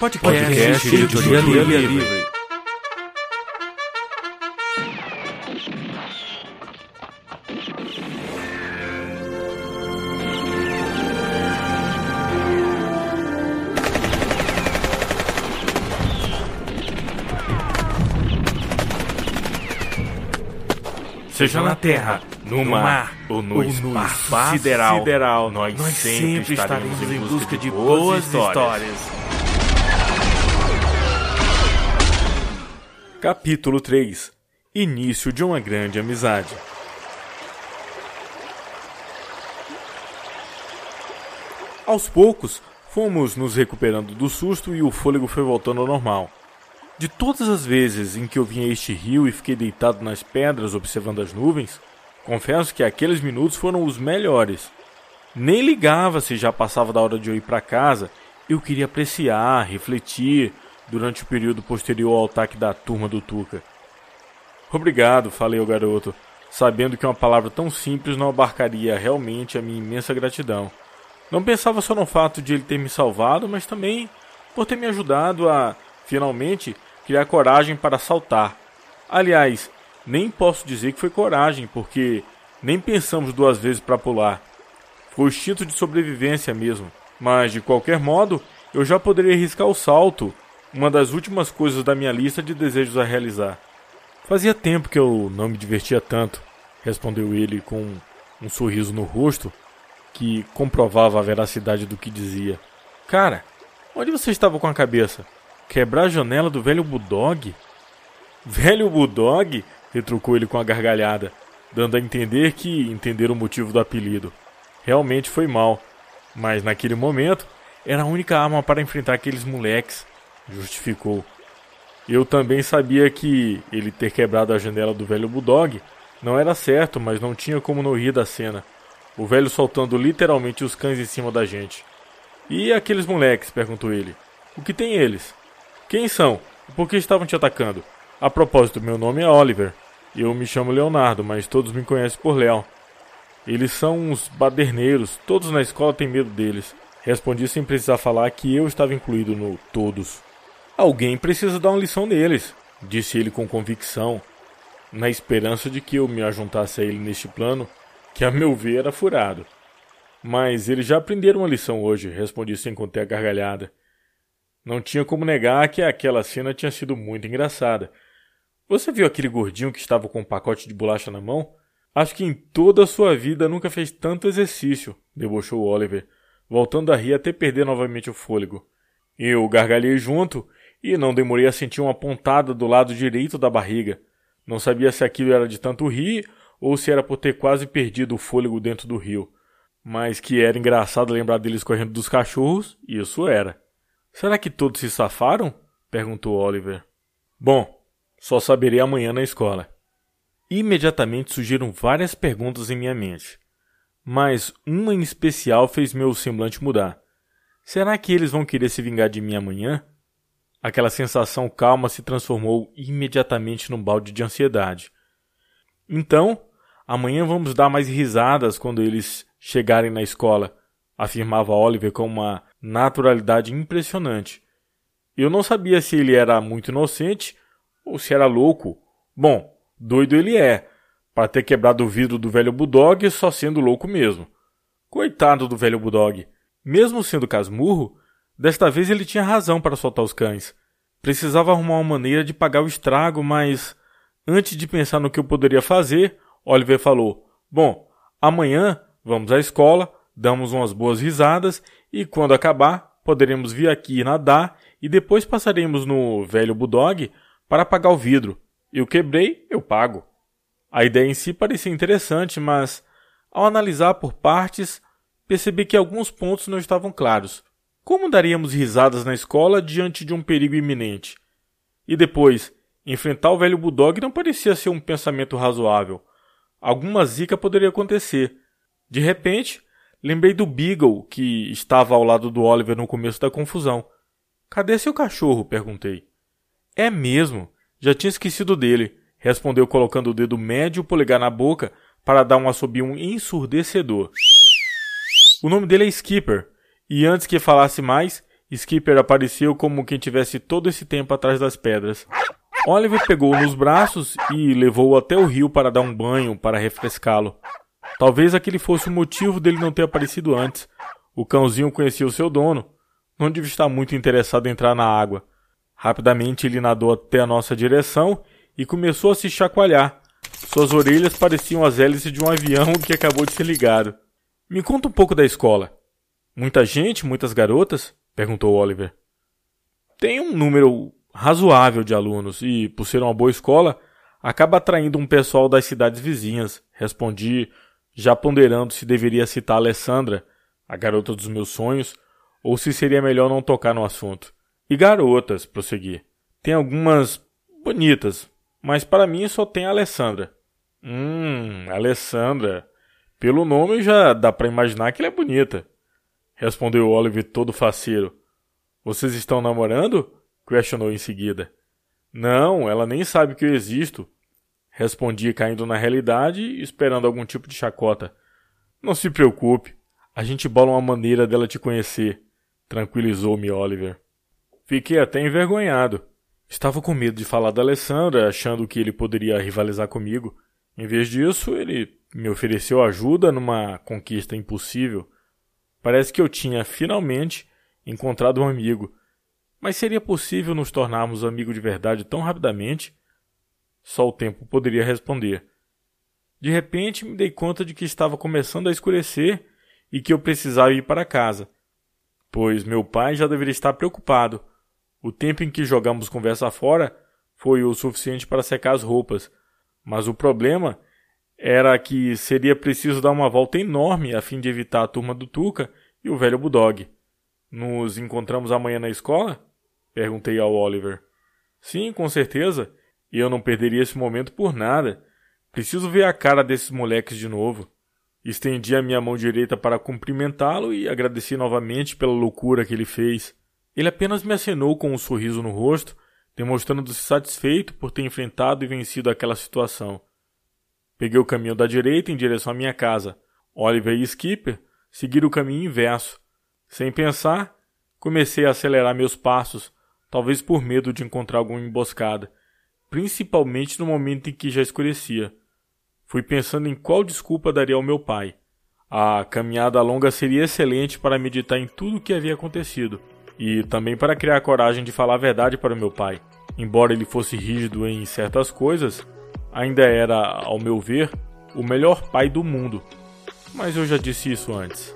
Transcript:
Podcast, Podcast Editoria Livre. Livre. Seja na terra, no mar ou no, ou espaço, no sideral, sideral, nós, nós sempre estaremos em busca de boas histórias. histórias. Capítulo 3 Início de uma grande amizade. Aos poucos, fomos nos recuperando do susto e o fôlego foi voltando ao normal. De todas as vezes em que eu vim a este rio e fiquei deitado nas pedras observando as nuvens, confesso que aqueles minutos foram os melhores. Nem ligava se já passava da hora de eu ir para casa, eu queria apreciar, refletir, durante o período posterior ao ataque da turma do Tuca. Obrigado, falei ao garoto, sabendo que uma palavra tão simples não abarcaria realmente a minha imensa gratidão. Não pensava só no fato de ele ter me salvado, mas também por ter me ajudado a, finalmente, criar coragem para saltar. Aliás, nem posso dizer que foi coragem, porque nem pensamos duas vezes para pular. Foi o instinto de sobrevivência mesmo. Mas, de qualquer modo, eu já poderia arriscar o salto uma das últimas coisas da minha lista de desejos a realizar. Fazia tempo que eu não me divertia tanto, respondeu ele com um sorriso no rosto que comprovava a veracidade do que dizia. Cara, onde você estava com a cabeça? Quebrar a janela do velho Bulldog? Velho Bulldog? retrucou ele com a gargalhada, dando a entender que entender o motivo do apelido. Realmente foi mal, mas naquele momento era a única arma para enfrentar aqueles moleques justificou. Eu também sabia que ele ter quebrado a janela do velho Bulldog não era certo, mas não tinha como não rir da cena. O velho soltando literalmente os cães em cima da gente. E aqueles moleques? perguntou ele. O que tem eles? Quem são? por que estavam te atacando? A propósito, meu nome é Oliver. Eu me chamo Leonardo, mas todos me conhecem por Léo. Eles são uns baderneiros, todos na escola têm medo deles. Respondi sem precisar falar que eu estava incluído no todos. Alguém precisa dar uma lição neles, disse ele com convicção, na esperança de que eu me ajuntasse a ele neste plano, que a meu ver era furado. Mas eles já aprenderam uma lição hoje, respondi sem conter a gargalhada. Não tinha como negar que aquela cena tinha sido muito engraçada. Você viu aquele gordinho que estava com um pacote de bolacha na mão? Acho que em toda a sua vida nunca fez tanto exercício, debochou Oliver, voltando a rir até perder novamente o fôlego. Eu gargalhei junto e não demorei a sentir uma pontada do lado direito da barriga. Não sabia se aquilo era de tanto rir ou se era por ter quase perdido o fôlego dentro do rio. Mas que era engraçado lembrar deles correndo dos cachorros, isso era. Será que todos se safaram? perguntou Oliver. Bom, só saberei amanhã na escola. Imediatamente surgiram várias perguntas em minha mente. Mas uma em especial fez meu semblante mudar. Será que eles vão querer se vingar de mim amanhã? Aquela sensação calma se transformou imediatamente num balde de ansiedade. Então, amanhã vamos dar mais risadas quando eles chegarem na escola, afirmava Oliver com uma naturalidade impressionante. Eu não sabia se ele era muito inocente ou se era louco. Bom, doido ele é, para ter quebrado o vidro do velho Bulldog só sendo louco mesmo. Coitado do velho Bulldog. Mesmo sendo casmurro, Desta vez ele tinha razão para soltar os cães. Precisava arrumar uma maneira de pagar o estrago, mas antes de pensar no que eu poderia fazer, Oliver falou: Bom, amanhã vamos à escola, damos umas boas risadas e quando acabar, poderemos vir aqui nadar e depois passaremos no velho Bulldog para pagar o vidro. Eu quebrei, eu pago. A ideia em si parecia interessante, mas ao analisar por partes, percebi que alguns pontos não estavam claros. Como daríamos risadas na escola diante de um perigo iminente? E depois, enfrentar o velho Bulldog não parecia ser um pensamento razoável. Alguma zica poderia acontecer. De repente, lembrei do Beagle, que estava ao lado do Oliver no começo da confusão. Cadê seu cachorro? perguntei. É mesmo. Já tinha esquecido dele, respondeu colocando o dedo médio e o polegar na boca para dar um assobio ensurdecedor. O nome dele é Skipper, e antes que falasse mais, Skipper apareceu como quem tivesse todo esse tempo atrás das pedras. Oliver pegou-o nos braços e levou-o até o rio para dar um banho para refrescá-lo. Talvez aquele fosse o motivo dele não ter aparecido antes. O cãozinho conhecia o seu dono. Não devia estar muito interessado em entrar na água. Rapidamente ele nadou até a nossa direção e começou a se chacoalhar. Suas orelhas pareciam as hélices de um avião que acabou de ser ligado. Me conta um pouco da escola. Muita gente, muitas garotas? perguntou Oliver. Tem um número razoável de alunos e, por ser uma boa escola, acaba atraindo um pessoal das cidades vizinhas, respondi, já ponderando se deveria citar Alessandra, a garota dos meus sonhos, ou se seria melhor não tocar no assunto. E garotas, prossegui. Tem algumas bonitas, mas para mim só tem a Alessandra. Hum, Alessandra. Pelo nome já dá para imaginar que ela é bonita. Respondeu Oliver todo faceiro. Vocês estão namorando? Questionou em seguida. Não, ela nem sabe que eu existo. Respondi caindo na realidade e esperando algum tipo de chacota. Não se preocupe, a gente bola uma maneira dela te conhecer, tranquilizou-me Oliver. Fiquei até envergonhado. Estava com medo de falar da Alessandra, achando que ele poderia rivalizar comigo. Em vez disso, ele me ofereceu ajuda numa conquista impossível. Parece que eu tinha finalmente encontrado um amigo. Mas seria possível nos tornarmos amigos de verdade tão rapidamente? Só o tempo poderia responder. De repente me dei conta de que estava começando a escurecer e que eu precisava ir para casa, pois meu pai já deveria estar preocupado. O tempo em que jogamos conversa fora foi o suficiente para secar as roupas, mas o problema era que seria preciso dar uma volta enorme a fim de evitar a turma do Tuca e o velho Bulldog. Nos encontramos amanhã na escola? Perguntei ao Oliver. Sim, com certeza. E eu não perderia esse momento por nada. Preciso ver a cara desses moleques de novo. Estendi a minha mão direita para cumprimentá-lo e agradeci novamente pela loucura que ele fez. Ele apenas me acenou com um sorriso no rosto, demonstrando-se satisfeito por ter enfrentado e vencido aquela situação. Peguei o caminho da direita em direção à minha casa. Oliver e Skipper seguiram o caminho inverso. Sem pensar, comecei a acelerar meus passos, talvez por medo de encontrar alguma emboscada, principalmente no momento em que já escurecia. Fui pensando em qual desculpa daria ao meu pai. A caminhada longa seria excelente para meditar em tudo o que havia acontecido e também para criar coragem de falar a verdade para o meu pai. Embora ele fosse rígido em certas coisas, ainda era, ao meu ver, o melhor pai do mundo. Mas eu já disse isso antes.